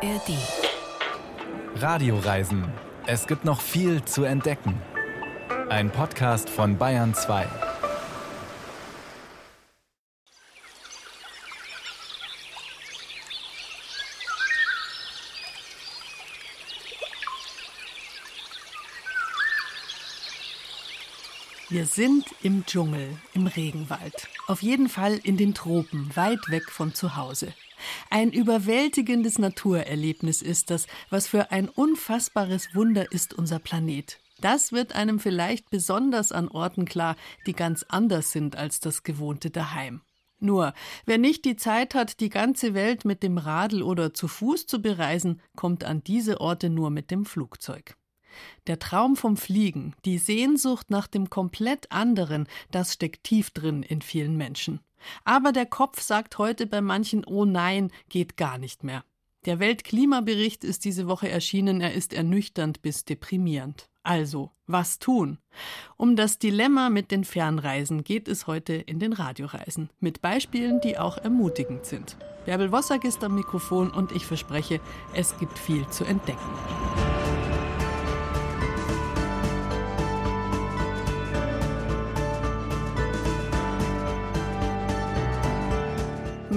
ARD. Radioreisen. Es gibt noch viel zu entdecken. Ein Podcast von Bayern 2. Wir sind im Dschungel, im Regenwald. Auf jeden Fall in den Tropen, weit weg von zu Hause. Ein überwältigendes Naturerlebnis ist das, was für ein unfassbares Wunder ist unser Planet. Das wird einem vielleicht besonders an Orten klar, die ganz anders sind als das gewohnte daheim. Nur, wer nicht die Zeit hat, die ganze Welt mit dem Radl oder zu Fuß zu bereisen, kommt an diese Orte nur mit dem Flugzeug. Der Traum vom Fliegen, die Sehnsucht nach dem komplett anderen, das steckt tief drin in vielen Menschen. Aber der Kopf sagt heute bei manchen, oh nein, geht gar nicht mehr. Der Weltklimabericht ist diese Woche erschienen, er ist ernüchternd bis deprimierend. Also, was tun? Um das Dilemma mit den Fernreisen geht es heute in den Radioreisen, mit Beispielen, die auch ermutigend sind. Bärbel Wossack ist am Mikrofon und ich verspreche, es gibt viel zu entdecken.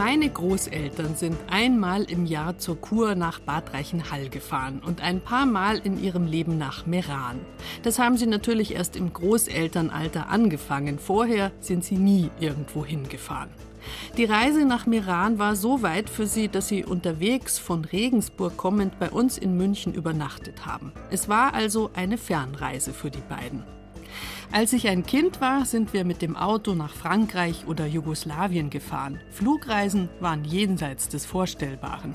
Meine Großeltern sind einmal im Jahr zur Kur nach Bad Reichenhall gefahren und ein paar Mal in ihrem Leben nach Meran. Das haben sie natürlich erst im Großelternalter angefangen. Vorher sind sie nie irgendwo hingefahren. Die Reise nach Meran war so weit für sie, dass sie unterwegs von Regensburg kommend bei uns in München übernachtet haben. Es war also eine Fernreise für die beiden. Als ich ein Kind war, sind wir mit dem Auto nach Frankreich oder Jugoslawien gefahren. Flugreisen waren jenseits des Vorstellbaren.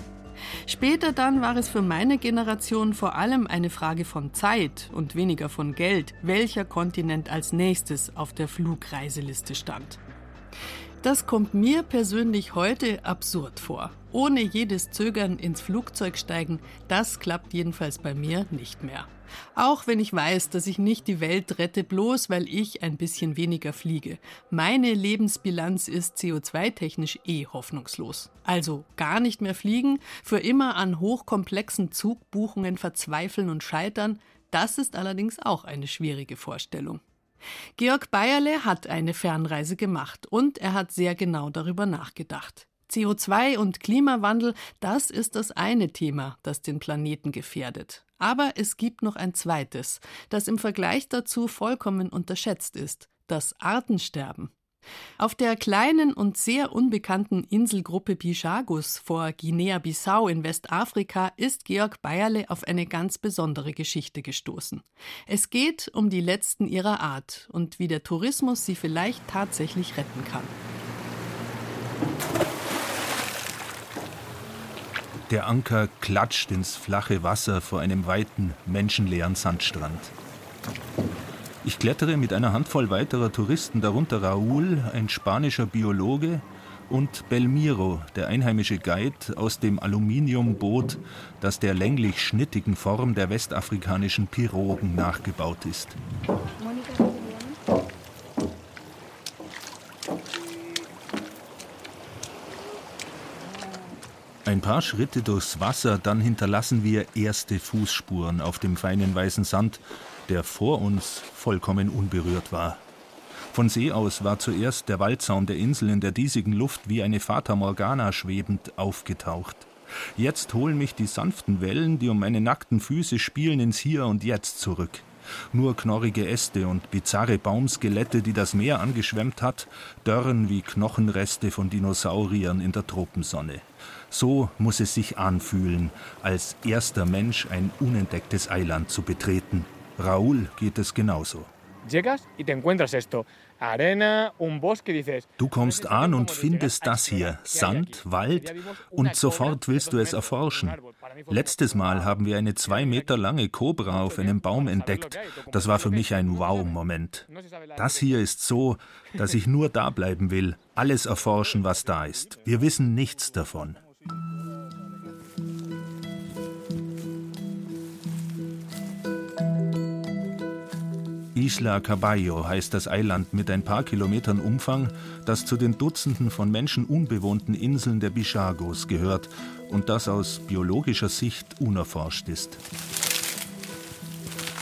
Später dann war es für meine Generation vor allem eine Frage von Zeit und weniger von Geld, welcher Kontinent als nächstes auf der Flugreiseliste stand. Das kommt mir persönlich heute absurd vor. Ohne jedes Zögern ins Flugzeug steigen, das klappt jedenfalls bei mir nicht mehr. Auch wenn ich weiß, dass ich nicht die Welt rette, bloß weil ich ein bisschen weniger fliege. Meine Lebensbilanz ist CO2-technisch eh hoffnungslos. Also gar nicht mehr fliegen, für immer an hochkomplexen Zugbuchungen verzweifeln und scheitern, das ist allerdings auch eine schwierige Vorstellung. Georg Bayerle hat eine Fernreise gemacht und er hat sehr genau darüber nachgedacht. CO2 und Klimawandel, das ist das eine Thema, das den Planeten gefährdet. Aber es gibt noch ein zweites, das im Vergleich dazu vollkommen unterschätzt ist, das Artensterben. Auf der kleinen und sehr unbekannten Inselgruppe Bijagus vor Guinea-Bissau in Westafrika ist Georg Bayerle auf eine ganz besondere Geschichte gestoßen. Es geht um die letzten ihrer Art und wie der Tourismus sie vielleicht tatsächlich retten kann. Der Anker klatscht ins flache Wasser vor einem weiten, menschenleeren Sandstrand. Ich klettere mit einer Handvoll weiterer Touristen, darunter Raúl, ein spanischer Biologe, und Belmiro, der einheimische Guide aus dem Aluminiumboot, das der länglich schnittigen Form der westafrikanischen Pirogen nachgebaut ist. Ein paar Schritte durchs Wasser, dann hinterlassen wir erste Fußspuren auf dem feinen weißen Sand, der vor uns vollkommen unberührt war. Von See aus war zuerst der Waldzaun der Insel in der diesigen Luft wie eine Fata Morgana schwebend aufgetaucht. Jetzt holen mich die sanften Wellen, die um meine nackten Füße spielen, ins Hier und Jetzt zurück. Nur knorrige Äste und bizarre Baumskelette, die das Meer angeschwemmt hat, dörren wie Knochenreste von Dinosauriern in der Tropensonne. So muss es sich anfühlen, als erster Mensch ein unentdecktes Eiland zu betreten. Raúl geht es genauso. Du kommst an und findest das hier, Sand, Wald, und sofort willst du es erforschen. Letztes Mal haben wir eine zwei Meter lange Kobra auf einem Baum entdeckt. Das war für mich ein Wow-Moment. Das hier ist so, dass ich nur da bleiben will, alles erforschen, was da ist. Wir wissen nichts davon. Isla Caballo heißt das Eiland mit ein paar Kilometern Umfang, das zu den Dutzenden von Menschen unbewohnten Inseln der Bichagos gehört und das aus biologischer Sicht unerforscht ist.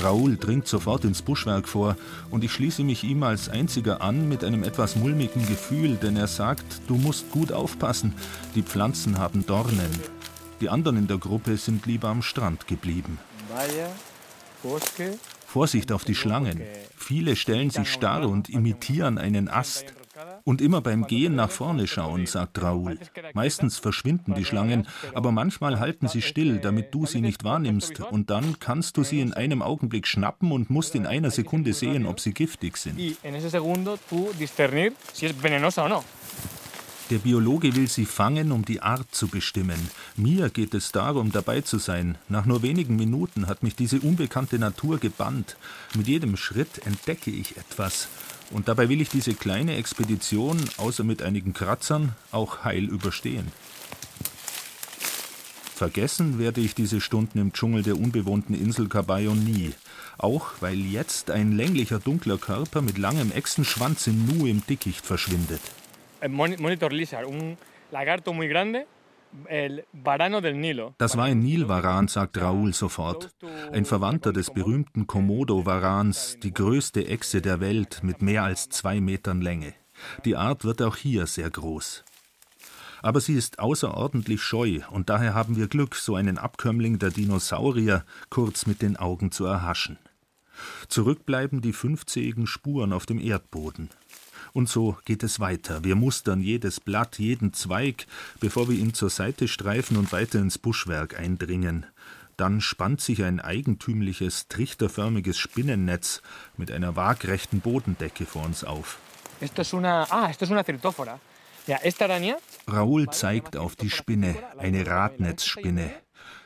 Raoul dringt sofort ins Buschwerk vor und ich schließe mich ihm als einziger an mit einem etwas mulmigen Gefühl, denn er sagt, du musst gut aufpassen, die Pflanzen haben Dornen. Die anderen in der Gruppe sind lieber am Strand geblieben. Vorsicht auf die Schlangen. Viele stellen sich starr und imitieren einen Ast. Und immer beim Gehen nach vorne schauen, sagt Raoul. Meistens verschwinden die Schlangen, aber manchmal halten sie still, damit du sie nicht wahrnimmst. Und dann kannst du sie in einem Augenblick schnappen und musst in einer Sekunde sehen, ob sie giftig sind. Der Biologe will sie fangen, um die Art zu bestimmen. Mir geht es darum, dabei zu sein. Nach nur wenigen Minuten hat mich diese unbekannte Natur gebannt. Mit jedem Schritt entdecke ich etwas. Und dabei will ich diese kleine Expedition, außer mit einigen Kratzern, auch heil überstehen. Vergessen werde ich diese Stunden im Dschungel der unbewohnten Insel Caballo nie. Auch weil jetzt ein länglicher dunkler Körper mit langem Echsenschwanz im Nu im Dickicht verschwindet. Monitor lizard, un lagarto muy grande, das war ein Nilvaran, sagt Raoul sofort. Ein Verwandter des berühmten Komodo-Varans, die größte Echse der Welt mit mehr als zwei Metern Länge. Die Art wird auch hier sehr groß. Aber sie ist außerordentlich scheu und daher haben wir Glück, so einen Abkömmling der Dinosaurier kurz mit den Augen zu erhaschen. Zurück bleiben die fünfzähigen Spuren auf dem Erdboden. Und so geht es weiter. Wir mustern jedes Blatt, jeden Zweig, bevor wir ihn zur Seite streifen und weiter ins Buschwerk eindringen. Dann spannt sich ein eigentümliches, trichterförmiges Spinnennetz mit einer waagrechten Bodendecke vor uns auf. Esto es una, ah, esto es una Raoul zeigt auf die Spinne, eine Radnetzspinne.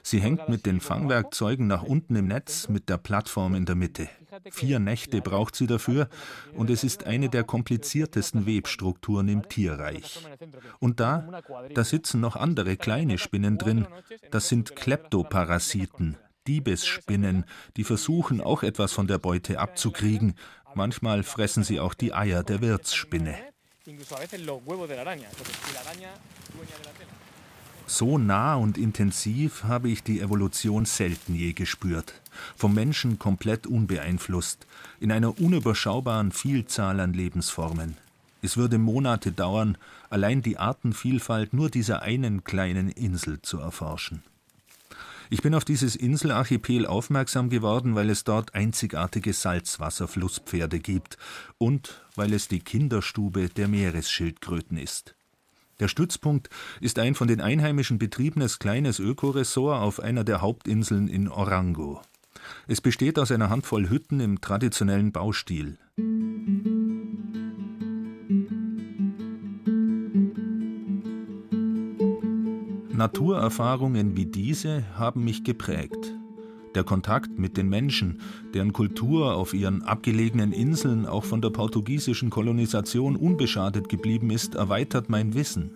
Sie hängt mit den Fangwerkzeugen nach unten im Netz mit der Plattform in der Mitte. Vier Nächte braucht sie dafür und es ist eine der kompliziertesten Webstrukturen im Tierreich. Und da, da sitzen noch andere kleine Spinnen drin. Das sind Kleptoparasiten, Diebesspinnen, die versuchen auch etwas von der Beute abzukriegen. Manchmal fressen sie auch die Eier der Wirtsspinne. So nah und intensiv habe ich die Evolution selten je gespürt. Vom Menschen komplett unbeeinflusst, in einer unüberschaubaren Vielzahl an Lebensformen. Es würde Monate dauern, allein die Artenvielfalt nur dieser einen kleinen Insel zu erforschen. Ich bin auf dieses Inselarchipel aufmerksam geworden, weil es dort einzigartige Salzwasserflusspferde gibt und weil es die Kinderstube der Meeresschildkröten ist. Der Stützpunkt ist ein von den Einheimischen betriebenes kleines Ökoressort auf einer der Hauptinseln in Orango. Es besteht aus einer Handvoll Hütten im traditionellen Baustil. Naturerfahrungen wie diese haben mich geprägt. Der Kontakt mit den Menschen, deren Kultur auf ihren abgelegenen Inseln auch von der portugiesischen Kolonisation unbeschadet geblieben ist, erweitert mein Wissen,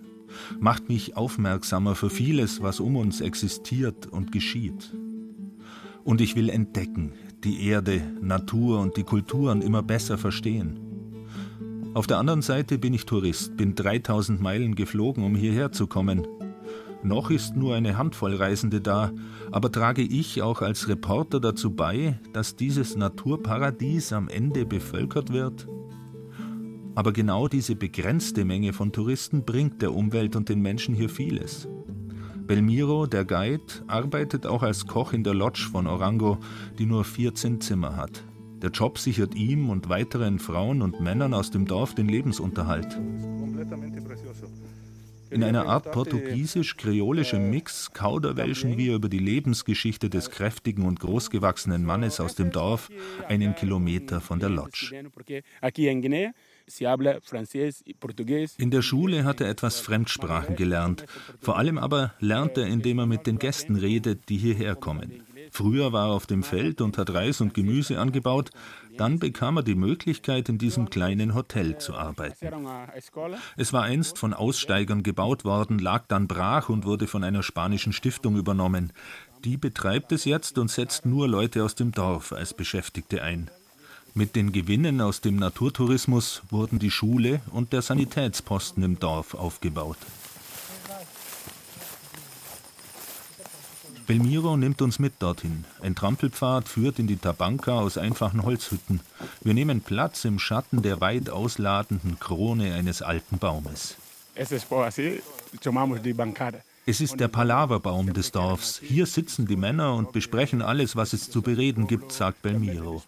macht mich aufmerksamer für vieles, was um uns existiert und geschieht. Und ich will entdecken, die Erde, Natur und die Kulturen immer besser verstehen. Auf der anderen Seite bin ich Tourist, bin 3000 Meilen geflogen, um hierher zu kommen, noch ist nur eine Handvoll Reisende da, aber trage ich auch als Reporter dazu bei, dass dieses Naturparadies am Ende bevölkert wird? Aber genau diese begrenzte Menge von Touristen bringt der Umwelt und den Menschen hier vieles. Belmiro, der Guide, arbeitet auch als Koch in der Lodge von Orango, die nur 14 Zimmer hat. Der Job sichert ihm und weiteren Frauen und Männern aus dem Dorf den Lebensunterhalt. In einer Art portugiesisch-kreolischem Mix kauderwelschen wir über die Lebensgeschichte des kräftigen und großgewachsenen Mannes aus dem Dorf, einen Kilometer von der Lodge. In der Schule hat er etwas Fremdsprachen gelernt. Vor allem aber lernt er, indem er mit den Gästen redet, die hierher kommen. Früher war er auf dem Feld und hat Reis und Gemüse angebaut. Dann bekam er die Möglichkeit, in diesem kleinen Hotel zu arbeiten. Es war einst von Aussteigern gebaut worden, lag dann brach und wurde von einer spanischen Stiftung übernommen. Die betreibt es jetzt und setzt nur Leute aus dem Dorf als Beschäftigte ein. Mit den Gewinnen aus dem Naturtourismus wurden die Schule und der Sanitätsposten im Dorf aufgebaut. Belmiro nimmt uns mit dorthin. Ein Trampelpfad führt in die Tabanka aus einfachen Holzhütten. Wir nehmen Platz im Schatten der weit ausladenden Krone eines alten Baumes. Es ist der Palaverbaum des Dorfs. Hier sitzen die Männer und besprechen alles, was es zu bereden gibt, sagt Belmiro.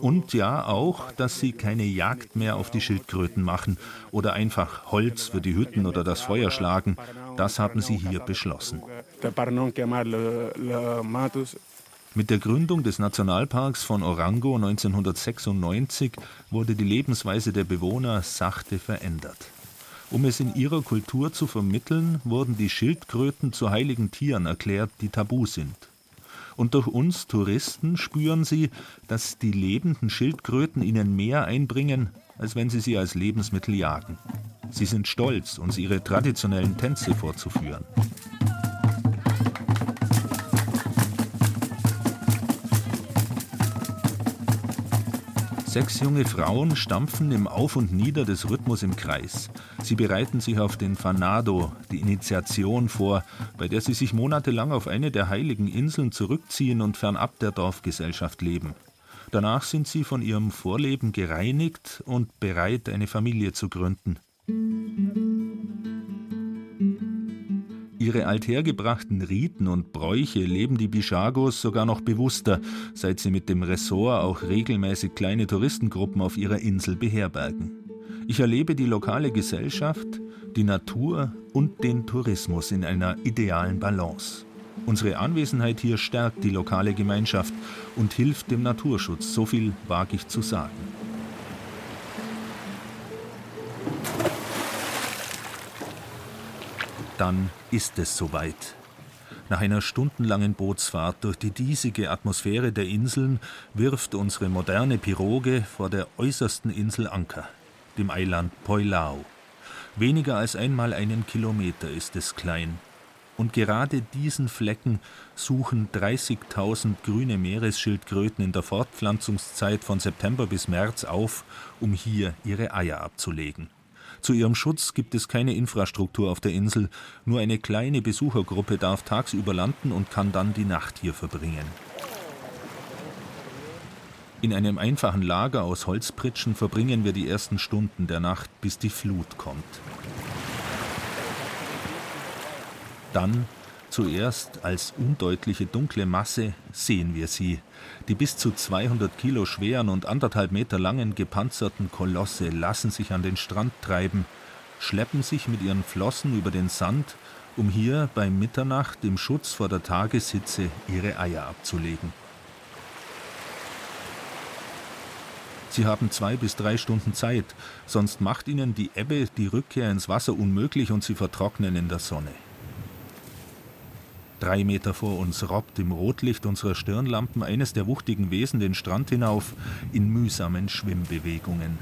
Und ja auch, dass sie keine Jagd mehr auf die Schildkröten machen oder einfach Holz für die Hütten oder das Feuer schlagen. Das haben sie hier beschlossen. Mit der Gründung des Nationalparks von Orango 1996 wurde die Lebensweise der Bewohner sachte verändert. Um es in ihrer Kultur zu vermitteln, wurden die Schildkröten zu heiligen Tieren erklärt, die tabu sind. Und durch uns Touristen spüren sie, dass die lebenden Schildkröten ihnen mehr einbringen, als wenn sie sie als Lebensmittel jagen. Sie sind stolz, uns ihre traditionellen Tänze vorzuführen. Sechs junge Frauen stampfen im Auf und Nieder des Rhythmus im Kreis. Sie bereiten sich auf den Fanado, die Initiation, vor, bei der sie sich monatelang auf eine der heiligen Inseln zurückziehen und fernab der Dorfgesellschaft leben. Danach sind sie von ihrem Vorleben gereinigt und bereit, eine Familie zu gründen. Ihre althergebrachten Riten und Bräuche leben die Bishagos sogar noch bewusster, seit sie mit dem Ressort auch regelmäßig kleine Touristengruppen auf ihrer Insel beherbergen. Ich erlebe die lokale Gesellschaft, die Natur und den Tourismus in einer idealen Balance. Unsere Anwesenheit hier stärkt die lokale Gemeinschaft und hilft dem Naturschutz, so viel wage ich zu sagen. Dann ist es soweit. Nach einer stundenlangen Bootsfahrt durch die diesige Atmosphäre der Inseln wirft unsere moderne Piroge vor der äußersten Insel Anker, dem Eiland Poilao. Weniger als einmal einen Kilometer ist es klein. Und gerade diesen Flecken suchen 30.000 grüne Meeresschildkröten in der Fortpflanzungszeit von September bis März auf, um hier ihre Eier abzulegen. Zu ihrem Schutz gibt es keine Infrastruktur auf der Insel, nur eine kleine Besuchergruppe darf tagsüber landen und kann dann die Nacht hier verbringen. In einem einfachen Lager aus Holzpritschen verbringen wir die ersten Stunden der Nacht, bis die Flut kommt. Dann Zuerst als undeutliche dunkle Masse sehen wir sie, die bis zu 200 Kilo schweren und anderthalb Meter langen gepanzerten Kolosse lassen sich an den Strand treiben, schleppen sich mit ihren Flossen über den Sand, um hier bei Mitternacht im Schutz vor der Tageshitze ihre Eier abzulegen. Sie haben zwei bis drei Stunden Zeit, sonst macht ihnen die Ebbe die Rückkehr ins Wasser unmöglich und sie vertrocknen in der Sonne. Drei Meter vor uns robbt im Rotlicht unserer Stirnlampen eines der wuchtigen Wesen den Strand hinauf in mühsamen Schwimmbewegungen.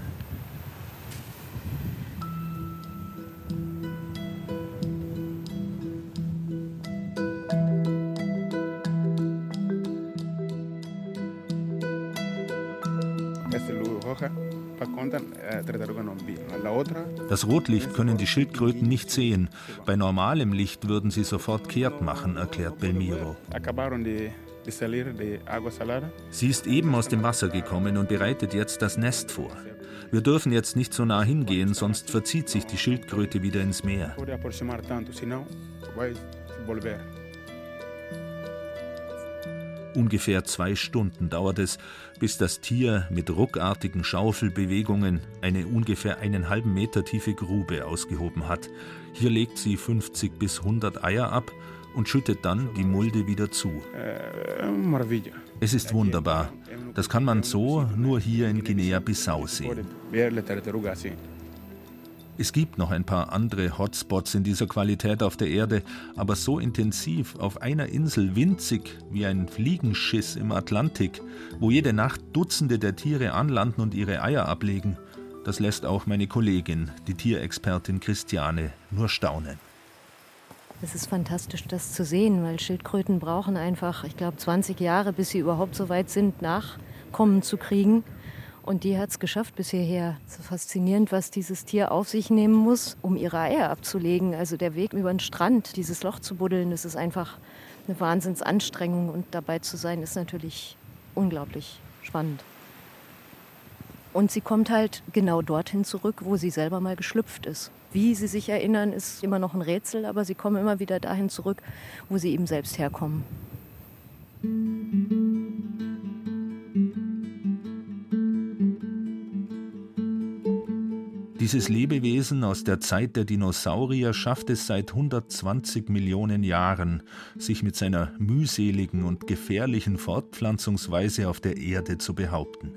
Das Rotlicht können die Schildkröten nicht sehen. Bei normalem Licht würden sie sofort kehrt machen, erklärt Belmiro. Sie ist eben aus dem Wasser gekommen und bereitet jetzt das Nest vor. Wir dürfen jetzt nicht so nah hingehen, sonst verzieht sich die Schildkröte wieder ins Meer. Ungefähr zwei Stunden dauert es, bis das Tier mit ruckartigen Schaufelbewegungen eine ungefähr einen halben Meter tiefe Grube ausgehoben hat. Hier legt sie 50 bis 100 Eier ab und schüttet dann die Mulde wieder zu. Es ist wunderbar. Das kann man so nur hier in Guinea-Bissau sehen. Es gibt noch ein paar andere Hotspots in dieser Qualität auf der Erde, aber so intensiv auf einer Insel winzig wie ein Fliegenschiss im Atlantik, wo jede Nacht Dutzende der Tiere anlanden und ihre Eier ablegen, das lässt auch meine Kollegin, die Tierexpertin Christiane, nur staunen. Es ist fantastisch, das zu sehen, weil Schildkröten brauchen einfach, ich glaube, 20 Jahre, bis sie überhaupt so weit sind, Nachkommen zu kriegen. Und die hat es geschafft bis hierher. Ist faszinierend, was dieses Tier auf sich nehmen muss, um ihre Eier abzulegen. Also der Weg über den Strand, dieses Loch zu buddeln, das ist einfach eine Wahnsinnsanstrengung. Und dabei zu sein, ist natürlich unglaublich spannend. Und sie kommt halt genau dorthin zurück, wo sie selber mal geschlüpft ist. Wie sie sich erinnern, ist immer noch ein Rätsel, aber sie kommen immer wieder dahin zurück, wo sie eben selbst herkommen. Dieses Lebewesen aus der Zeit der Dinosaurier schafft es seit 120 Millionen Jahren, sich mit seiner mühseligen und gefährlichen Fortpflanzungsweise auf der Erde zu behaupten.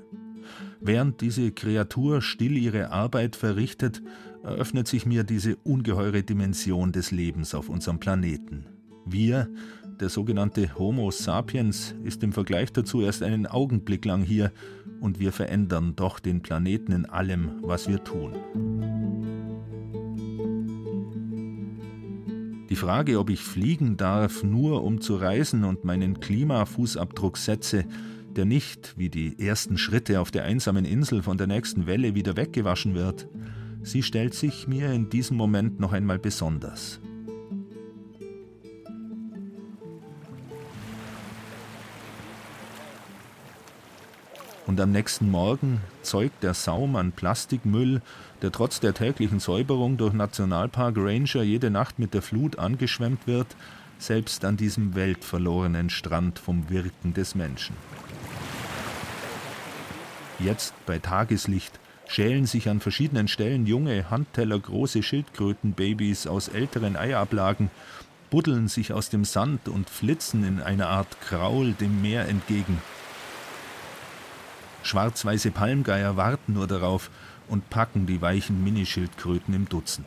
Während diese Kreatur still ihre Arbeit verrichtet, eröffnet sich mir diese ungeheure Dimension des Lebens auf unserem Planeten. Wir, der sogenannte Homo sapiens, ist im Vergleich dazu erst einen Augenblick lang hier und wir verändern doch den Planeten in allem, was wir tun. Die Frage, ob ich fliegen darf, nur um zu reisen und meinen Klimafußabdruck setze, der nicht, wie die ersten Schritte auf der einsamen Insel von der nächsten Welle wieder weggewaschen wird, sie stellt sich mir in diesem Moment noch einmal besonders. Und am nächsten Morgen zeugt der Saum an Plastikmüll, der trotz der täglichen Säuberung durch Nationalpark Ranger jede Nacht mit der Flut angeschwemmt wird, selbst an diesem weltverlorenen Strand vom Wirken des Menschen. Jetzt bei Tageslicht schälen sich an verschiedenen Stellen junge, handtellergroße Schildkrötenbabys aus älteren Eiablagen, buddeln sich aus dem Sand und flitzen in einer Art Kraul dem Meer entgegen. Schwarz-weiße Palmgeier warten nur darauf und packen die weichen Minischildkröten im Dutzend.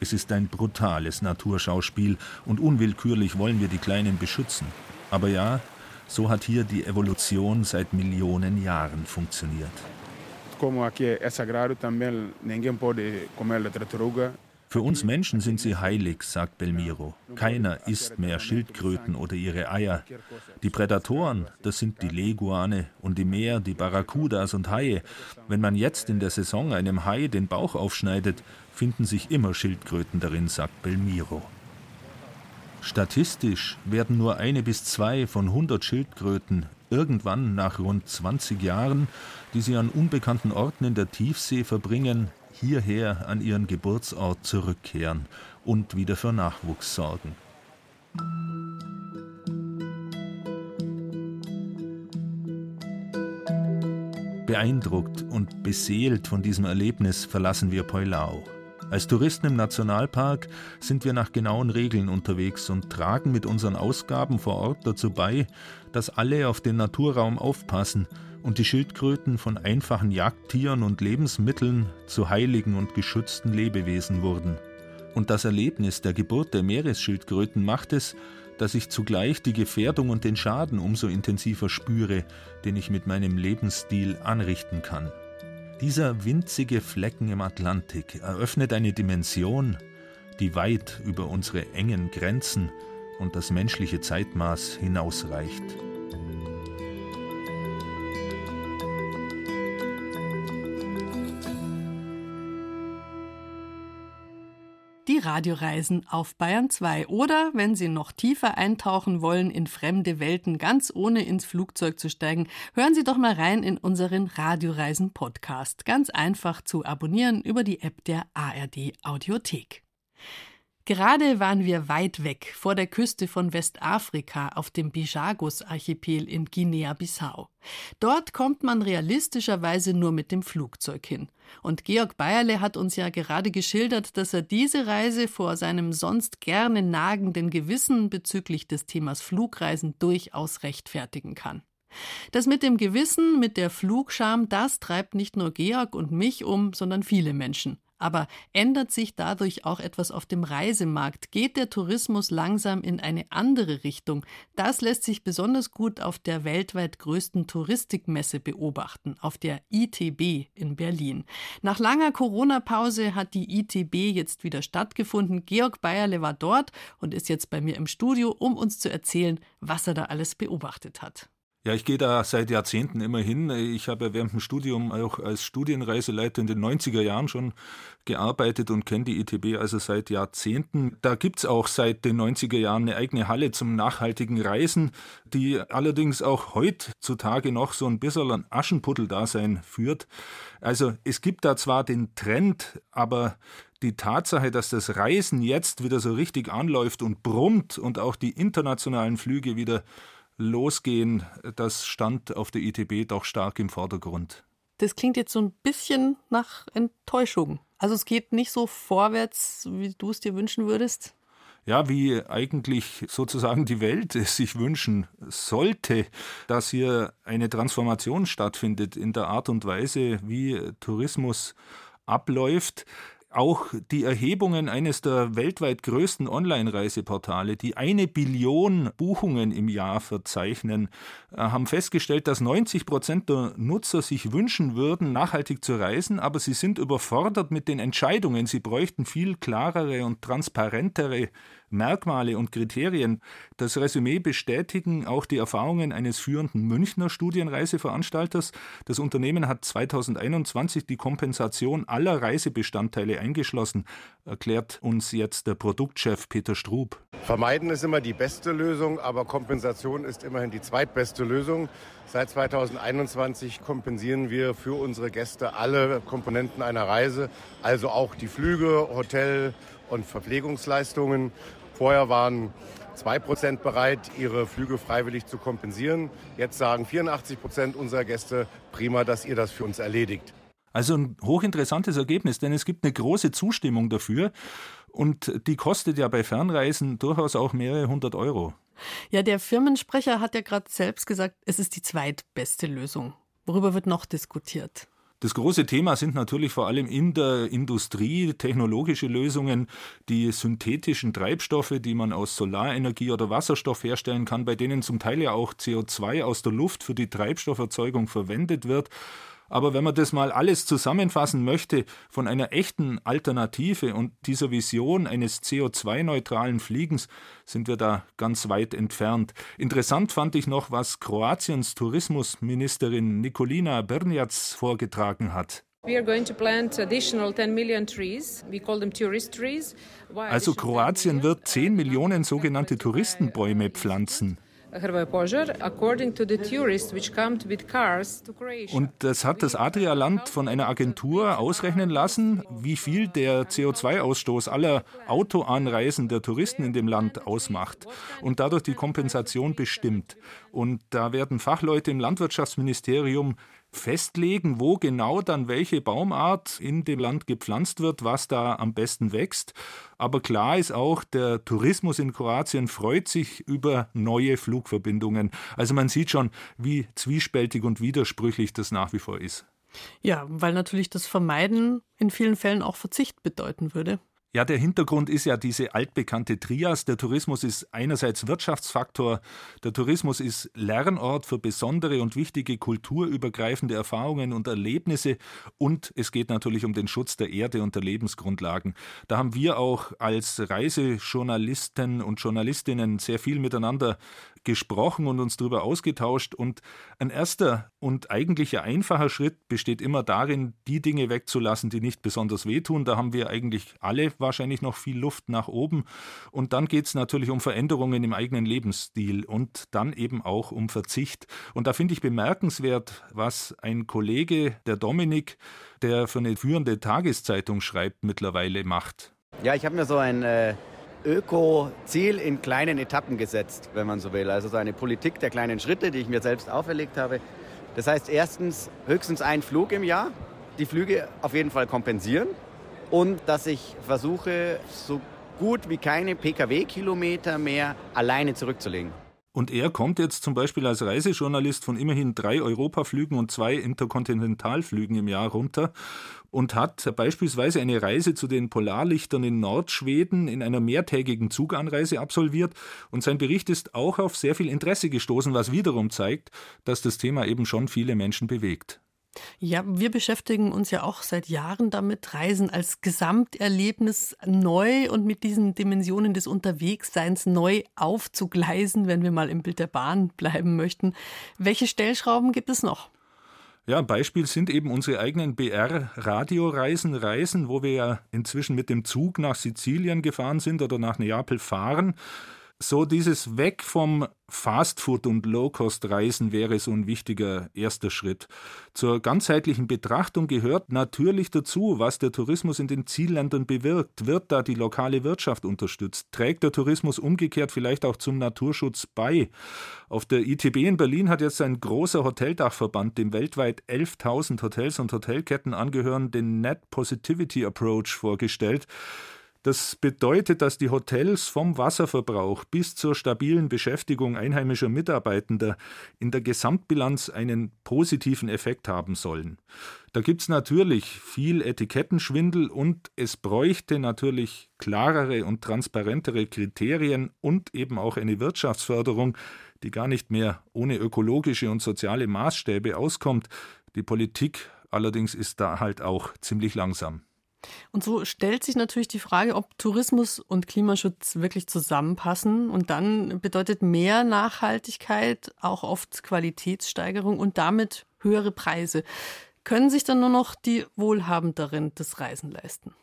Es ist ein brutales Naturschauspiel und unwillkürlich wollen wir die Kleinen beschützen. Aber ja, so hat hier die Evolution seit Millionen Jahren funktioniert. Como aqui é sagrado, também ninguém pode comer a. Für uns Menschen sind sie heilig, sagt Belmiro. Keiner isst mehr Schildkröten oder ihre Eier. Die Prädatoren, das sind die Leguane und im Meer die Barracudas und Haie. Wenn man jetzt in der Saison einem Hai den Bauch aufschneidet, finden sich immer Schildkröten darin, sagt Belmiro. Statistisch werden nur eine bis zwei von 100 Schildkröten irgendwann nach rund 20 Jahren, die sie an unbekannten Orten in der Tiefsee verbringen, hierher an ihren Geburtsort zurückkehren und wieder für Nachwuchs sorgen. Beeindruckt und beseelt von diesem Erlebnis verlassen wir Poilau. Als Touristen im Nationalpark sind wir nach genauen Regeln unterwegs und tragen mit unseren Ausgaben vor Ort dazu bei, dass alle auf den Naturraum aufpassen und die Schildkröten von einfachen Jagdtieren und Lebensmitteln zu heiligen und geschützten Lebewesen wurden. Und das Erlebnis der Geburt der Meeresschildkröten macht es, dass ich zugleich die Gefährdung und den Schaden umso intensiver spüre, den ich mit meinem Lebensstil anrichten kann. Dieser winzige Flecken im Atlantik eröffnet eine Dimension, die weit über unsere engen Grenzen und das menschliche Zeitmaß hinausreicht. Die Radioreisen auf Bayern 2 oder, wenn Sie noch tiefer eintauchen wollen in fremde Welten, ganz ohne ins Flugzeug zu steigen, hören Sie doch mal rein in unseren Radioreisen Podcast. Ganz einfach zu abonnieren über die App der ARD Audiothek. Gerade waren wir weit weg vor der Küste von Westafrika auf dem Bijagos-Archipel in Guinea-Bissau. Dort kommt man realistischerweise nur mit dem Flugzeug hin. Und Georg Bayerle hat uns ja gerade geschildert, dass er diese Reise vor seinem sonst gerne nagenden Gewissen bezüglich des Themas Flugreisen durchaus rechtfertigen kann. Das mit dem Gewissen, mit der Flugscham, das treibt nicht nur Georg und mich um, sondern viele Menschen. Aber ändert sich dadurch auch etwas auf dem Reisemarkt? Geht der Tourismus langsam in eine andere Richtung? Das lässt sich besonders gut auf der weltweit größten Touristikmesse beobachten, auf der ITB in Berlin. Nach langer Corona-Pause hat die ITB jetzt wieder stattgefunden. Georg Bayerle war dort und ist jetzt bei mir im Studio, um uns zu erzählen, was er da alles beobachtet hat. Ja, ich gehe da seit Jahrzehnten immer hin. Ich habe während dem Studium auch als Studienreiseleiter in den 90er Jahren schon gearbeitet und kenne die ITB also seit Jahrzehnten. Da gibt es auch seit den 90er Jahren eine eigene Halle zum nachhaltigen Reisen, die allerdings auch heutzutage noch so ein bisschen ein Aschenputtel-Dasein führt. Also es gibt da zwar den Trend, aber die Tatsache, dass das Reisen jetzt wieder so richtig anläuft und brummt und auch die internationalen Flüge wieder losgehen, das stand auf der ITB doch stark im Vordergrund. Das klingt jetzt so ein bisschen nach Enttäuschung. Also es geht nicht so vorwärts, wie du es dir wünschen würdest? Ja, wie eigentlich sozusagen die Welt es sich wünschen sollte, dass hier eine Transformation stattfindet in der Art und Weise, wie Tourismus abläuft. Auch die Erhebungen eines der weltweit größten Online-Reiseportale, die eine Billion Buchungen im Jahr verzeichnen, äh, haben festgestellt, dass 90 Prozent der Nutzer sich wünschen würden, nachhaltig zu reisen, aber sie sind überfordert mit den Entscheidungen. Sie bräuchten viel klarere und transparentere Merkmale und Kriterien. Das Resümee bestätigen auch die Erfahrungen eines führenden Münchner Studienreiseveranstalters. Das Unternehmen hat 2021 die Kompensation aller Reisebestandteile eingeschlossen, erklärt uns jetzt der Produktchef Peter Strub. Vermeiden ist immer die beste Lösung, aber Kompensation ist immerhin die zweitbeste Lösung. Seit 2021 kompensieren wir für unsere Gäste alle Komponenten einer Reise, also auch die Flüge, Hotel und Verpflegungsleistungen. Vorher waren 2% bereit, ihre Flüge freiwillig zu kompensieren. Jetzt sagen 84% unserer Gäste, prima, dass ihr das für uns erledigt. Also ein hochinteressantes Ergebnis, denn es gibt eine große Zustimmung dafür und die kostet ja bei Fernreisen durchaus auch mehrere hundert Euro. Ja, der Firmensprecher hat ja gerade selbst gesagt, es ist die zweitbeste Lösung. Worüber wird noch diskutiert? Das große Thema sind natürlich vor allem in der Industrie technologische Lösungen, die synthetischen Treibstoffe, die man aus Solarenergie oder Wasserstoff herstellen kann, bei denen zum Teil ja auch CO2 aus der Luft für die Treibstofferzeugung verwendet wird. Aber wenn man das mal alles zusammenfassen möchte, von einer echten Alternative und dieser Vision eines CO2-neutralen Fliegens sind wir da ganz weit entfernt. Interessant fand ich noch, was Kroatiens Tourismusministerin Nikolina Brnjac vorgetragen hat. Also Kroatien wird 10 Millionen sogenannte Touristenbäume pflanzen. Und das hat das Adrialand von einer Agentur ausrechnen lassen, wie viel der CO2-Ausstoß aller Autoanreisen der Touristen in dem Land ausmacht und dadurch die Kompensation bestimmt. Und da werden Fachleute im Landwirtschaftsministerium festlegen, wo genau dann welche Baumart in dem Land gepflanzt wird, was da am besten wächst. Aber klar ist auch, der Tourismus in Kroatien freut sich über neue Flugverbindungen. Also man sieht schon, wie zwiespältig und widersprüchlich das nach wie vor ist. Ja, weil natürlich das Vermeiden in vielen Fällen auch Verzicht bedeuten würde. Ja, der Hintergrund ist ja diese altbekannte Trias. Der Tourismus ist einerseits Wirtschaftsfaktor, der Tourismus ist Lernort für besondere und wichtige kulturübergreifende Erfahrungen und Erlebnisse und es geht natürlich um den Schutz der Erde und der Lebensgrundlagen. Da haben wir auch als Reisejournalisten und Journalistinnen sehr viel miteinander gesprochen und uns darüber ausgetauscht. Und ein erster und eigentlich einfacher Schritt besteht immer darin, die Dinge wegzulassen, die nicht besonders wehtun. Da haben wir eigentlich alle wahrscheinlich noch viel Luft nach oben. Und dann geht es natürlich um Veränderungen im eigenen Lebensstil und dann eben auch um Verzicht. Und da finde ich bemerkenswert, was ein Kollege, der Dominik, der für eine führende Tageszeitung schreibt, mittlerweile macht. Ja, ich habe mir so ein äh, Öko-Ziel in kleinen Etappen gesetzt, wenn man so will. Also so eine Politik der kleinen Schritte, die ich mir selbst auferlegt habe. Das heißt erstens höchstens ein Flug im Jahr, die Flüge auf jeden Fall kompensieren und dass ich versuche, so gut wie keine Pkw-Kilometer mehr alleine zurückzulegen. Und er kommt jetzt zum Beispiel als Reisejournalist von immerhin drei Europaflügen und zwei Interkontinentalflügen im Jahr runter und hat beispielsweise eine Reise zu den Polarlichtern in Nordschweden in einer mehrtägigen Zuganreise absolviert. Und sein Bericht ist auch auf sehr viel Interesse gestoßen, was wiederum zeigt, dass das Thema eben schon viele Menschen bewegt. Ja, wir beschäftigen uns ja auch seit Jahren damit, Reisen als Gesamterlebnis neu und mit diesen Dimensionen des Unterwegsseins neu aufzugleisen, wenn wir mal im Bild der Bahn bleiben möchten. Welche Stellschrauben gibt es noch? Ja, ein Beispiel sind eben unsere eigenen BR-Radioreisen, Reisen, wo wir ja inzwischen mit dem Zug nach Sizilien gefahren sind oder nach Neapel fahren so dieses Weg vom Fastfood und Low-Cost-Reisen wäre so ein wichtiger erster Schritt. Zur ganzheitlichen Betrachtung gehört natürlich dazu, was der Tourismus in den Zielländern bewirkt. Wird da die lokale Wirtschaft unterstützt? Trägt der Tourismus umgekehrt vielleicht auch zum Naturschutz bei? Auf der ITB in Berlin hat jetzt ein großer Hoteldachverband, dem weltweit 11.000 Hotels und Hotelketten angehören, den Net Positivity Approach vorgestellt. Das bedeutet, dass die Hotels vom Wasserverbrauch bis zur stabilen Beschäftigung einheimischer Mitarbeitender in der Gesamtbilanz einen positiven Effekt haben sollen. Da gibt es natürlich viel Etikettenschwindel und es bräuchte natürlich klarere und transparentere Kriterien und eben auch eine Wirtschaftsförderung, die gar nicht mehr ohne ökologische und soziale Maßstäbe auskommt. Die Politik allerdings ist da halt auch ziemlich langsam. Und so stellt sich natürlich die Frage, ob Tourismus und Klimaschutz wirklich zusammenpassen. Und dann bedeutet mehr Nachhaltigkeit auch oft Qualitätssteigerung und damit höhere Preise. Können sich dann nur noch die Wohlhabenderen das Reisen leisten?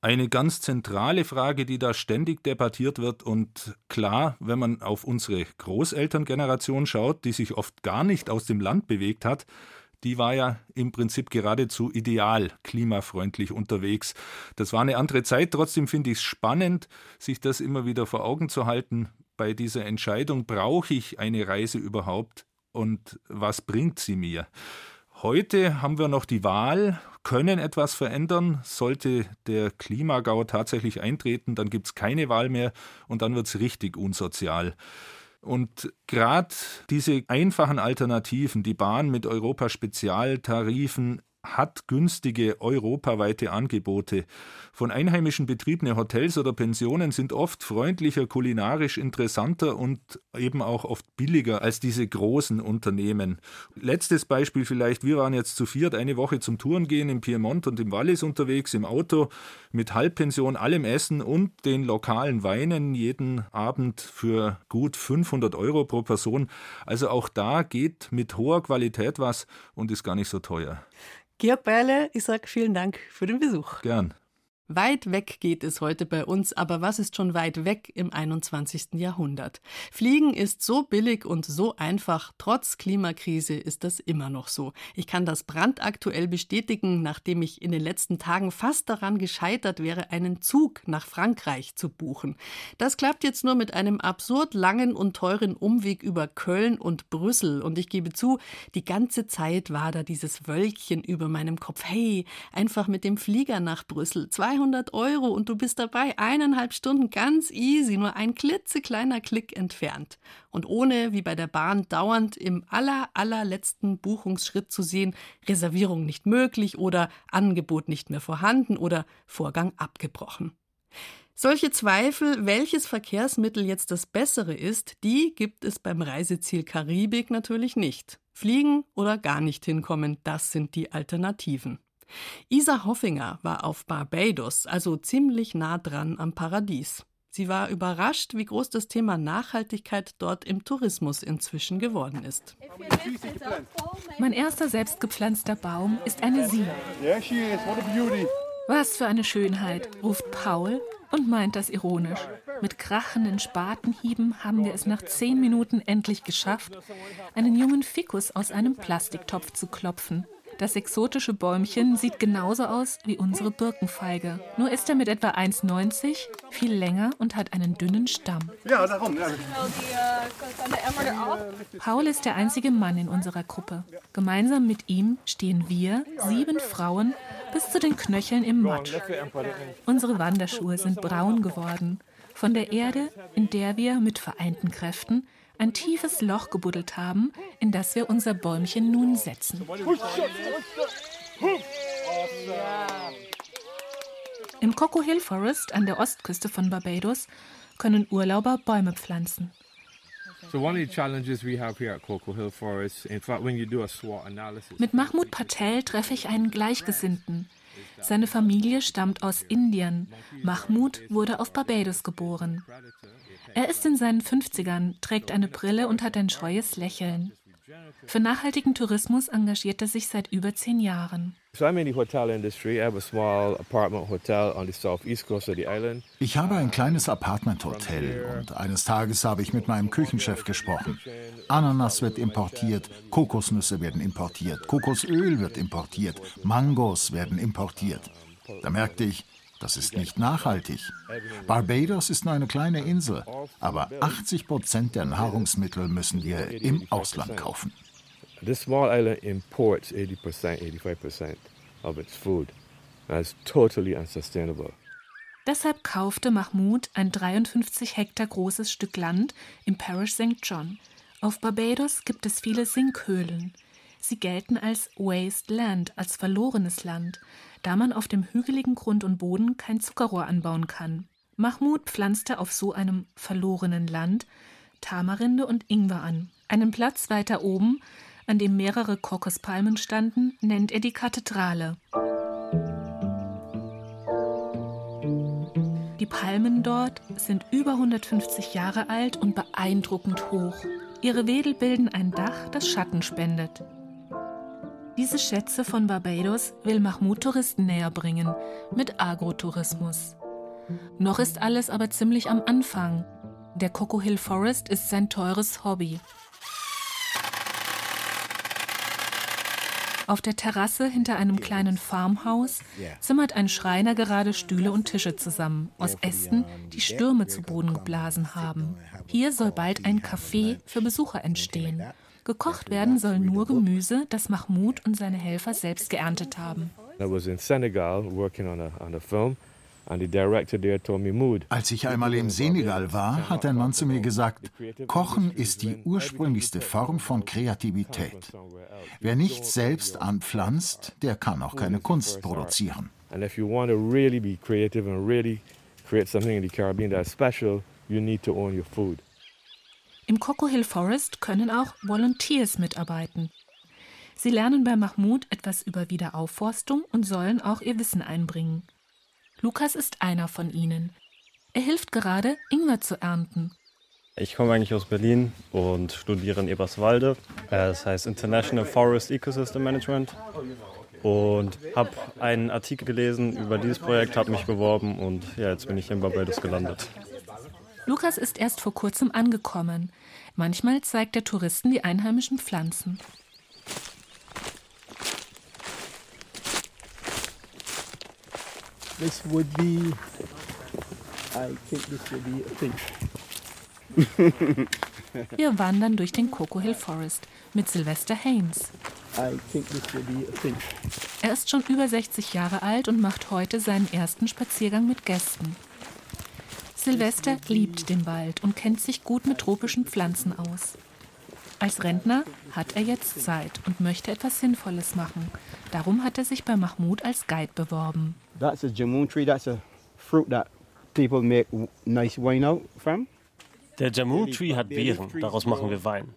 Eine ganz zentrale Frage, die da ständig debattiert wird und klar, wenn man auf unsere Großelterngeneration schaut, die sich oft gar nicht aus dem Land bewegt hat, die war ja im Prinzip geradezu ideal klimafreundlich unterwegs. Das war eine andere Zeit, trotzdem finde ich es spannend, sich das immer wieder vor Augen zu halten. Bei dieser Entscheidung, brauche ich eine Reise überhaupt und was bringt sie mir? Heute haben wir noch die Wahl, können etwas verändern. Sollte der Klimagau tatsächlich eintreten, dann gibt es keine Wahl mehr und dann wird es richtig unsozial. Und gerade diese einfachen Alternativen, die Bahn mit Europa-Spezialtarifen, hat günstige europaweite Angebote. Von einheimischen betriebene Hotels oder Pensionen sind oft freundlicher, kulinarisch interessanter und eben auch oft billiger als diese großen Unternehmen. Letztes Beispiel vielleicht, wir waren jetzt zu viert eine Woche zum Touren gehen im Piemont und im Wallis unterwegs im Auto mit Halbpension, allem Essen und den lokalen Weinen jeden Abend für gut 500 Euro pro Person. Also auch da geht mit hoher Qualität was und ist gar nicht so teuer. Georg Beile, ich sage vielen Dank für den Besuch. Gern. Weit weg geht es heute bei uns, aber was ist schon weit weg im 21. Jahrhundert? Fliegen ist so billig und so einfach, trotz Klimakrise ist das immer noch so. Ich kann das brandaktuell bestätigen, nachdem ich in den letzten Tagen fast daran gescheitert wäre, einen Zug nach Frankreich zu buchen. Das klappt jetzt nur mit einem absurd langen und teuren Umweg über Köln und Brüssel und ich gebe zu, die ganze Zeit war da dieses Wölkchen über meinem Kopf. Hey, einfach mit dem Flieger nach Brüssel. Zwei 200 Euro und du bist dabei eineinhalb Stunden ganz easy, nur ein klitzekleiner Klick entfernt. Und ohne, wie bei der Bahn, dauernd im aller, allerletzten Buchungsschritt zu sehen, Reservierung nicht möglich oder Angebot nicht mehr vorhanden oder Vorgang abgebrochen. Solche Zweifel, welches Verkehrsmittel jetzt das bessere ist, die gibt es beim Reiseziel Karibik natürlich nicht. Fliegen oder gar nicht hinkommen, das sind die Alternativen. Isa Hoffinger war auf Barbados, also ziemlich nah dran am Paradies. Sie war überrascht, wie groß das Thema Nachhaltigkeit dort im Tourismus inzwischen geworden ist. Mein erster selbstgepflanzter Baum ist eine Sie. Was für eine Schönheit, ruft Paul und meint das ironisch. Mit krachenden Spatenhieben haben wir es nach zehn Minuten endlich geschafft, einen jungen Fikus aus einem Plastiktopf zu klopfen. Das exotische Bäumchen sieht genauso aus wie unsere Birkenfeige. Nur ist er mit etwa 1,90, viel länger und hat einen dünnen Stamm. Ja, darum. Ja. Paul ist der einzige Mann in unserer Gruppe. Gemeinsam mit ihm stehen wir, sieben Frauen, bis zu den Knöcheln im Matsch. Unsere Wanderschuhe sind braun geworden. Von der Erde, in der wir mit vereinten Kräften ein tiefes Loch gebuddelt haben, in das wir unser Bäumchen nun setzen. Im Coco Hill Forest an der Ostküste von Barbados können Urlauber Bäume pflanzen. Mit Mahmoud Patel treffe ich einen Gleichgesinnten. Seine Familie stammt aus Indien. Mahmoud wurde auf Barbados geboren. Er ist in seinen 50ern, trägt eine Brille und hat ein scheues Lächeln. Für nachhaltigen Tourismus engagiert er sich seit über zehn Jahren. Ich habe ein kleines Apartment-Hotel und eines Tages habe ich mit meinem Küchenchef gesprochen. Ananas wird importiert, Kokosnüsse werden importiert, Kokosöl wird importiert, Mangos werden importiert. Da merkte ich, das ist nicht nachhaltig. Barbados ist nur eine kleine Insel, aber 80 Prozent der Nahrungsmittel müssen wir im Ausland kaufen. This small island imports 80%, 85% of its food. That's totally unsustainable. Deshalb kaufte Mahmoud ein 53 Hektar großes Stück Land im Parish St. John. Auf Barbados gibt es viele Sinkhöhlen. Sie gelten als Waste Land, als verlorenes Land, da man auf dem hügeligen Grund und Boden kein Zuckerrohr anbauen kann. Mahmoud pflanzte auf so einem verlorenen Land Tamarinde und Ingwer an. Einen Platz weiter oben, an dem mehrere Kokospalmen standen, nennt er die Kathedrale. Die Palmen dort sind über 150 Jahre alt und beeindruckend hoch. Ihre Wedel bilden ein Dach, das Schatten spendet. Diese Schätze von Barbados will Mahmoud Touristen näher bringen mit Agrotourismus. Noch ist alles aber ziemlich am Anfang. Der Coco Hill Forest ist sein teures Hobby. Auf der Terrasse hinter einem kleinen Farmhaus zimmert ein Schreiner gerade Stühle und Tische zusammen aus Ästen, die Stürme zu Boden geblasen haben. Hier soll bald ein Café für Besucher entstehen. Gekocht werden soll nur Gemüse, das Mahmoud und seine Helfer selbst geerntet haben. Als ich einmal im Senegal war, hat ein Mann zu mir gesagt, Kochen ist die ursprünglichste Form von Kreativität. Wer nichts selbst anpflanzt, der kann auch keine Kunst produzieren. And if you want to really be creative and really create something in the Caribbean that's special, you need to own your food. Im Coco Hill Forest können auch Volunteers mitarbeiten. Sie lernen bei Mahmoud etwas über Wiederaufforstung und sollen auch ihr Wissen einbringen. Lukas ist einer von ihnen. Er hilft gerade, Ingwer zu ernten. Ich komme eigentlich aus Berlin und studiere in Eberswalde. Das heißt International Forest Ecosystem Management. Und habe einen Artikel gelesen über dieses Projekt, habe mich beworben und ja, jetzt bin ich in Barbados gelandet. Lukas ist erst vor kurzem angekommen. Manchmal zeigt er Touristen die einheimischen Pflanzen. This would be, I think this would be a finch. Wir wandern durch den Coco Hill Forest mit Sylvester Haynes. Er ist schon über 60 Jahre alt und macht heute seinen ersten Spaziergang mit Gästen. Silvester liebt den Wald und kennt sich gut mit tropischen Pflanzen aus. Als Rentner hat er jetzt Zeit und möchte etwas Sinnvolles machen. Darum hat er sich bei Mahmoud als Guide beworben. That's a jamun tree. That's a fruit that people make nice wine out from. Der Jamun Tree hat Beeren, daraus machen wir Wein.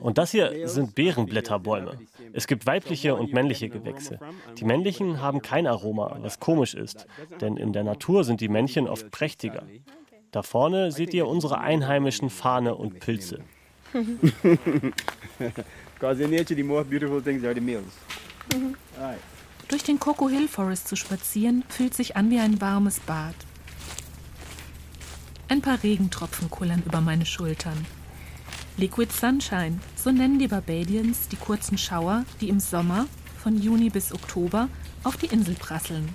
Und das hier sind Beerenblätterbäume. Es gibt weibliche und männliche Gewächse. Die männlichen haben kein Aroma, was komisch ist, denn in der Natur sind die Männchen oft prächtiger. Da vorne seht ihr unsere einheimischen Fahne und Pilze. Durch den Coco Hill Forest zu spazieren, fühlt sich an wie ein warmes Bad. Ein paar Regentropfen kullern über meine Schultern. Liquid Sunshine, so nennen die Barbadians die kurzen Schauer, die im Sommer, von Juni bis Oktober, auf die Insel prasseln.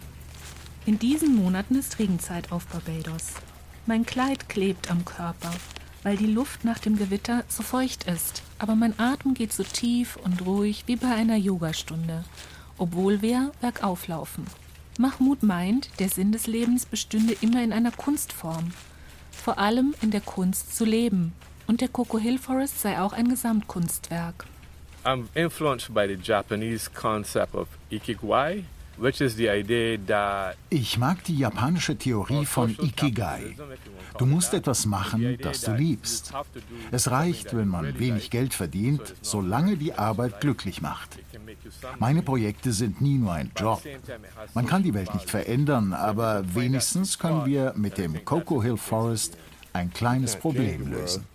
In diesen Monaten ist Regenzeit auf Barbados. Mein Kleid klebt am Körper, weil die Luft nach dem Gewitter so feucht ist, aber mein Atem geht so tief und ruhig wie bei einer Yogastunde, obwohl wir bergauf laufen. Mahmoud meint, der Sinn des Lebens bestünde immer in einer Kunstform, vor allem in der Kunst zu leben. Und der Coco Hill Forest sei auch ein Gesamtkunstwerk. I'm influenced by the Japanese concept of ikigai, Ich mag die japanische Theorie von Ikigai. Du musst etwas machen, das du liebst. Es reicht, wenn man wenig Geld verdient, solange die Arbeit glücklich macht. Meine Projekte sind nie nur ein Job. Man kann die Welt nicht verändern, aber wenigstens können wir mit dem Cocoa Hill Forest ein kleines Problem lösen.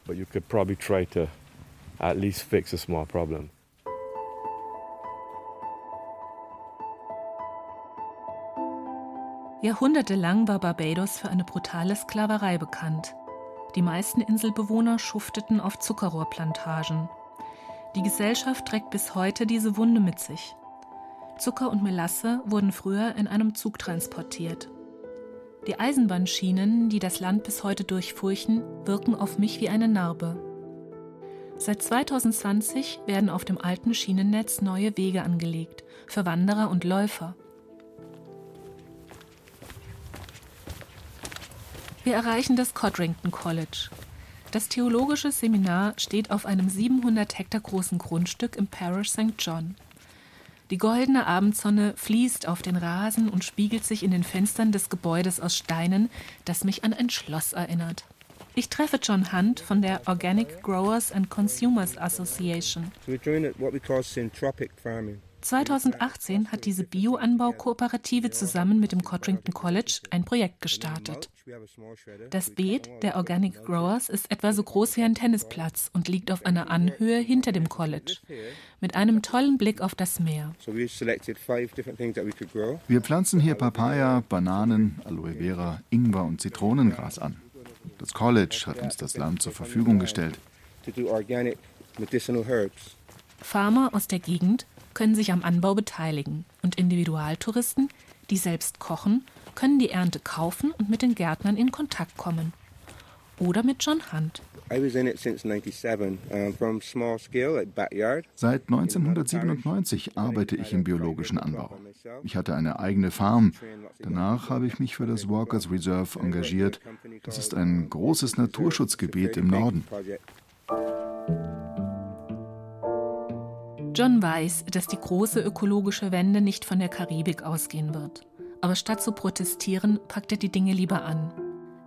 Jahrhundertelang war Barbados für eine brutale Sklaverei bekannt. Die meisten Inselbewohner schufteten auf Zuckerrohrplantagen. Die Gesellschaft trägt bis heute diese Wunde mit sich. Zucker und Melasse wurden früher in einem Zug transportiert. Die Eisenbahnschienen, die das Land bis heute durchfurchen, wirken auf mich wie eine Narbe. Seit 2020 werden auf dem alten Schienennetz neue Wege angelegt für Wanderer und Läufer. Wir erreichen das Codrington College. Das theologische Seminar steht auf einem 700 Hektar großen Grundstück im Parish St. John. Die goldene Abendsonne fließt auf den Rasen und spiegelt sich in den Fenstern des Gebäudes aus Steinen, das mich an ein Schloss erinnert. Ich treffe John Hunt von der Organic Growers and Consumers Association. 2018 hat diese Bioanbaukooperative zusammen mit dem Codrington College ein Projekt gestartet. Das Beet der Organic Growers ist etwa so groß wie ein Tennisplatz und liegt auf einer Anhöhe hinter dem College, mit einem tollen Blick auf das Meer. Wir pflanzen hier Papaya, Bananen, Aloe Vera, Ingwer und Zitronengras an. Das College hat uns das Land zur Verfügung gestellt. Farmer aus der Gegend können sich am Anbau beteiligen und Individualtouristen, die selbst kochen, können die Ernte kaufen und mit den Gärtnern in Kontakt kommen. Oder mit John Hunt. Seit 1997 arbeite ich im biologischen Anbau. Ich hatte eine eigene Farm. Danach habe ich mich für das Walkers Reserve engagiert. Das ist ein großes Naturschutzgebiet im Norden. John weiß, dass die große ökologische Wende nicht von der Karibik ausgehen wird. Aber statt zu protestieren, packt er die Dinge lieber an.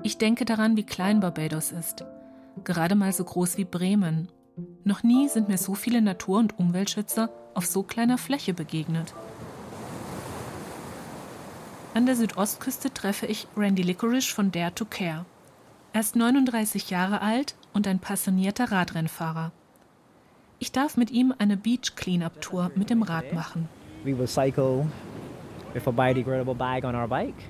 Ich denke daran, wie klein Barbados ist. Gerade mal so groß wie Bremen. Noch nie sind mir so viele Natur- und Umweltschützer auf so kleiner Fläche begegnet. An der Südostküste treffe ich Randy Licorice von Dare to Care. Er ist 39 Jahre alt und ein passionierter Radrennfahrer. Ich darf mit ihm eine Beach Cleanup Tour mit dem Rad machen.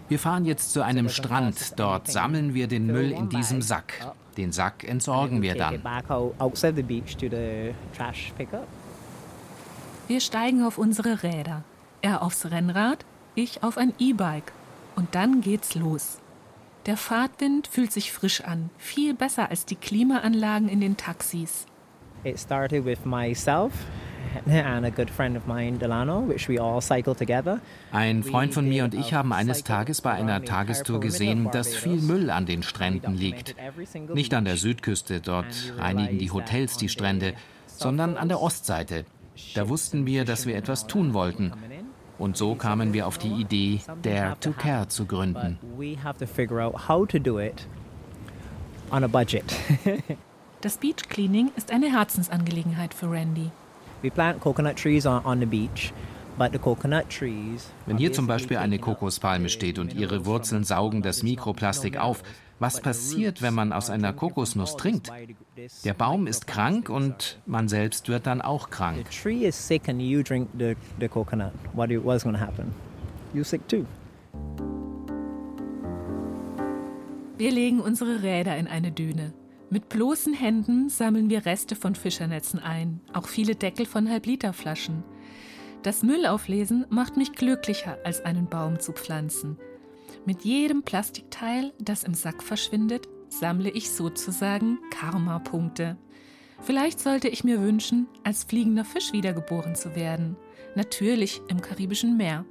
Wir fahren jetzt zu einem Strand. Dort sammeln wir den Müll in diesem Sack. Den Sack entsorgen wir dann. Wir steigen auf unsere Räder. Er aufs Rennrad, ich auf ein E-Bike. Und dann geht's los. Der Fahrtwind fühlt sich frisch an, viel besser als die Klimaanlagen in den Taxis. It started with myself and a good friend of mine, Delano, which we all cycled together. Ein Freund von mir und ich haben eines Tages bei einer Tagestour gesehen, dass viel Müll an den Stränden liegt. Nicht an der Südküste, dort reinigen die Hotels die Strände, sondern an der Ostseite. Da wussten wir, dass wir etwas tun wollten. Und so kamen wir auf die Idee, Dare to Care zu gründen. We have to figure out how to do it on a budget. Das Beach Cleaning ist eine Herzensangelegenheit für Randy. Wenn hier zum Beispiel eine Kokospalme steht und ihre Wurzeln saugen das Mikroplastik auf, was passiert, wenn man aus einer Kokosnuss trinkt? Der Baum ist krank und man selbst wird dann auch krank. Wir legen unsere Räder in eine Düne. Mit bloßen Händen sammeln wir Reste von Fischernetzen ein, auch viele Deckel von Halbliterflaschen. Das Müllauflesen macht mich glücklicher, als einen Baum zu pflanzen. Mit jedem Plastikteil, das im Sack verschwindet, sammle ich sozusagen Karma-Punkte. Vielleicht sollte ich mir wünschen, als fliegender Fisch wiedergeboren zu werden. Natürlich im Karibischen Meer.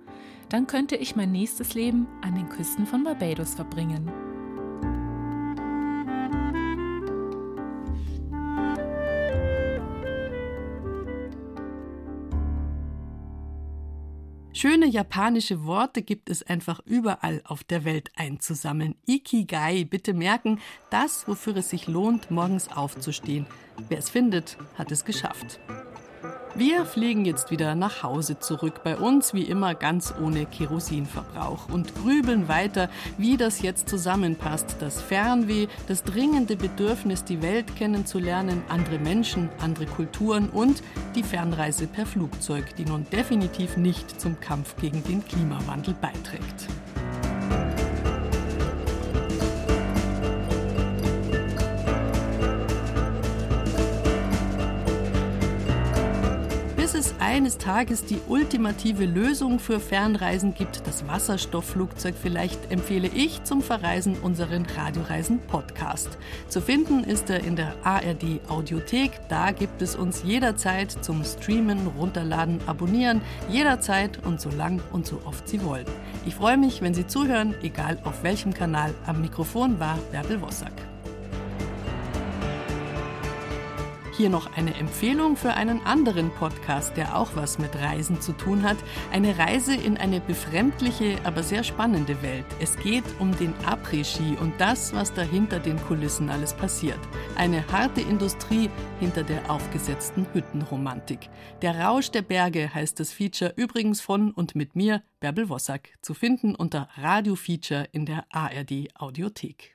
Dann könnte ich mein nächstes Leben an den Küsten von Barbados verbringen. Schöne japanische Worte gibt es einfach überall auf der Welt einzusammeln. Ikigai, bitte merken, das, wofür es sich lohnt, morgens aufzustehen. Wer es findet, hat es geschafft. Wir fliegen jetzt wieder nach Hause zurück, bei uns wie immer ganz ohne Kerosinverbrauch und grübeln weiter, wie das jetzt zusammenpasst. Das Fernweh, das dringende Bedürfnis, die Welt kennenzulernen, andere Menschen, andere Kulturen und die Fernreise per Flugzeug, die nun definitiv nicht zum Kampf gegen den Klimawandel beiträgt. Eines Tages die ultimative Lösung für Fernreisen gibt, das Wasserstoffflugzeug vielleicht, empfehle ich zum Verreisen unseren Radioreisen Podcast. Zu finden ist er in der ARD Audiothek. Da gibt es uns jederzeit zum Streamen, Runterladen, Abonnieren, jederzeit und so lang und so oft Sie wollen. Ich freue mich, wenn Sie zuhören, egal auf welchem Kanal. Am Mikrofon war Bärbel Wossack. Hier noch eine Empfehlung für einen anderen Podcast, der auch was mit Reisen zu tun hat. Eine Reise in eine befremdliche, aber sehr spannende Welt. Es geht um den Après-Ski und das, was dahinter den Kulissen alles passiert. Eine harte Industrie hinter der aufgesetzten Hüttenromantik. Der Rausch der Berge heißt das Feature übrigens von und mit mir, Bärbel Wossack, zu finden unter Radio Feature in der ARD Audiothek.